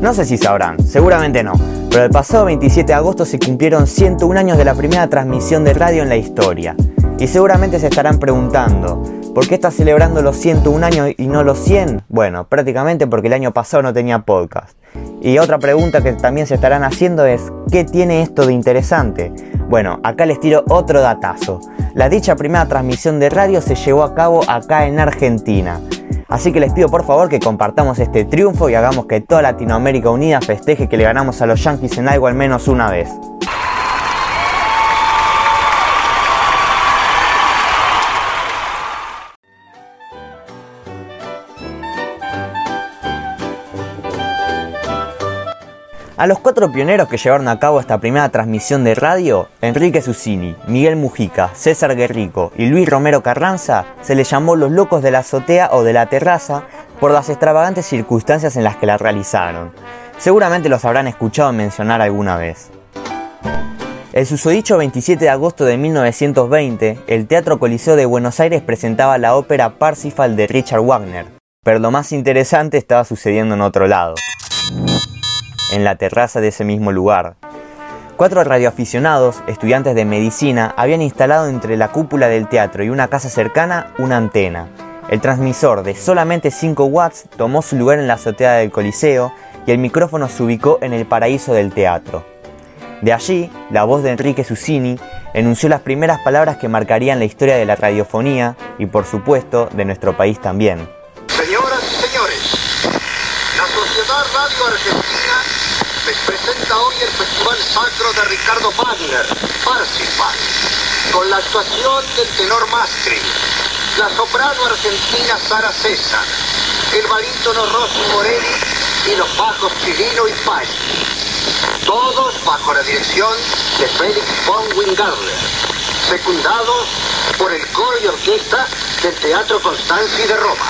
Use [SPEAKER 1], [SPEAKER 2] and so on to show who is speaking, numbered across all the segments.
[SPEAKER 1] No sé si sabrán, seguramente no, pero el pasado 27 de agosto se cumplieron 101 años de la primera transmisión de radio en la historia. Y seguramente se estarán preguntando, ¿por qué está celebrando los 101 años y no los 100? Bueno, prácticamente porque el año pasado no tenía podcast. Y otra pregunta que también se estarán haciendo es, ¿qué tiene esto de interesante? Bueno, acá les tiro otro datazo. La dicha primera transmisión de radio se llevó a cabo acá en Argentina. Así que les pido por favor que compartamos este triunfo y hagamos que toda Latinoamérica unida festeje que le ganamos a los Yankees en algo al menos una vez. A los cuatro pioneros que llevaron a cabo esta primera transmisión de radio, Enrique Susini, Miguel Mujica, César Guerrico y Luis Romero Carranza, se les llamó los locos de la azotea o de la terraza por las extravagantes circunstancias en las que la realizaron. Seguramente los habrán escuchado mencionar alguna vez. El susodicho 27 de agosto de 1920, el Teatro Coliseo de Buenos Aires presentaba la ópera Parsifal de Richard Wagner, pero lo más interesante estaba sucediendo en otro lado en la terraza de ese mismo lugar. Cuatro radioaficionados, estudiantes de medicina, habían instalado entre la cúpula del teatro y una casa cercana una antena. El transmisor de solamente 5 watts tomó su lugar en la azotea del Coliseo y el micrófono se ubicó en el paraíso del teatro. De allí, la voz de Enrique Susini enunció las primeras palabras que marcarían la historia de la radiofonía y por supuesto de nuestro país también.
[SPEAKER 2] Señoras y señores, la Sociedad Radio Argentina presenta hoy el Festival Sacro de Ricardo Wagner, Parsifal, con la actuación del tenor Mastri, la soprano argentina Sara César, el barítono Rossi Morelli y los bajos Chilino y Paz. Todos bajo la dirección de Félix von Wingarler, secundados por el coro y orquesta del Teatro Constanzi de Roma.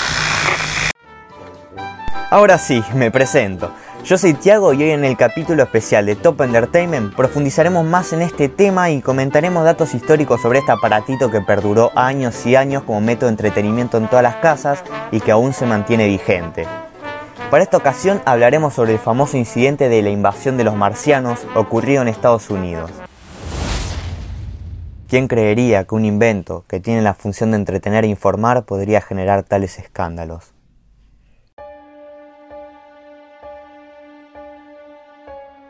[SPEAKER 1] Ahora sí, me presento. Yo soy Tiago y hoy en el capítulo especial de Top Entertainment profundizaremos más en este tema y comentaremos datos históricos sobre este aparatito que perduró años y años como método de entretenimiento en todas las casas y que aún se mantiene vigente. Para esta ocasión hablaremos sobre el famoso incidente de la invasión de los marcianos ocurrido en Estados Unidos. ¿Quién creería que un invento que tiene la función de entretener e informar podría generar tales escándalos?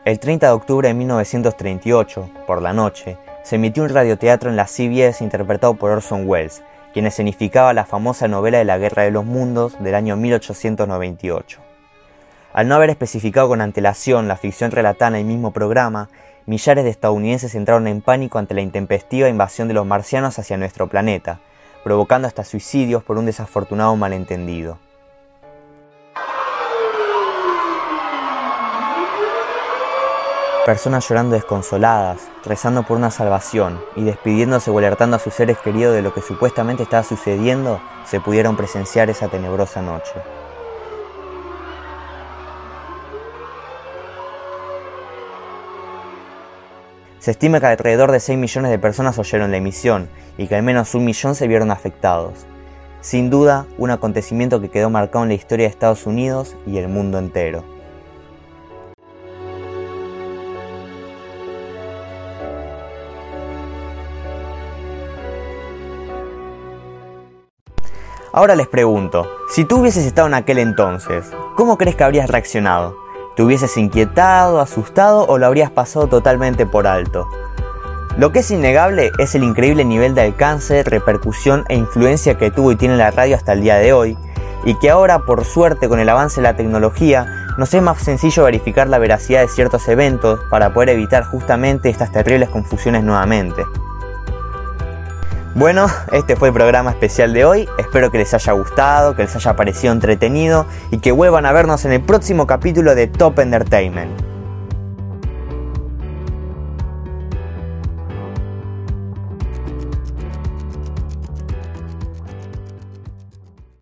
[SPEAKER 1] El 30 de octubre de 1938, por la noche, se emitió un radioteatro en la CBS interpretado por Orson Welles, quien escenificaba la famosa novela de la Guerra de los Mundos del año 1898. Al no haber especificado con antelación la ficción relatada en el mismo programa, millares de estadounidenses entraron en pánico ante la intempestiva invasión de los marcianos hacia nuestro planeta, provocando hasta suicidios por un desafortunado malentendido. Personas llorando desconsoladas, rezando por una salvación y despidiéndose o alertando a sus seres queridos de lo que supuestamente estaba sucediendo, se pudieron presenciar esa tenebrosa noche. Se estima que alrededor de 6 millones de personas oyeron la emisión y que al menos un millón se vieron afectados. Sin duda, un acontecimiento que quedó marcado en la historia de Estados Unidos y el mundo entero. Ahora les pregunto, si tú hubieses estado en aquel entonces, ¿cómo crees que habrías reaccionado? ¿Te hubieses inquietado, asustado o lo habrías pasado totalmente por alto? Lo que es innegable es el increíble nivel de alcance, repercusión e influencia que tuvo y tiene la radio hasta el día de hoy, y que ahora, por suerte, con el avance de la tecnología, nos es más sencillo verificar la veracidad de ciertos eventos para poder evitar justamente estas terribles confusiones nuevamente. Bueno, este fue el programa especial de hoy. Espero que les haya gustado, que les haya parecido entretenido y que vuelvan a vernos en el próximo capítulo de Top Entertainment.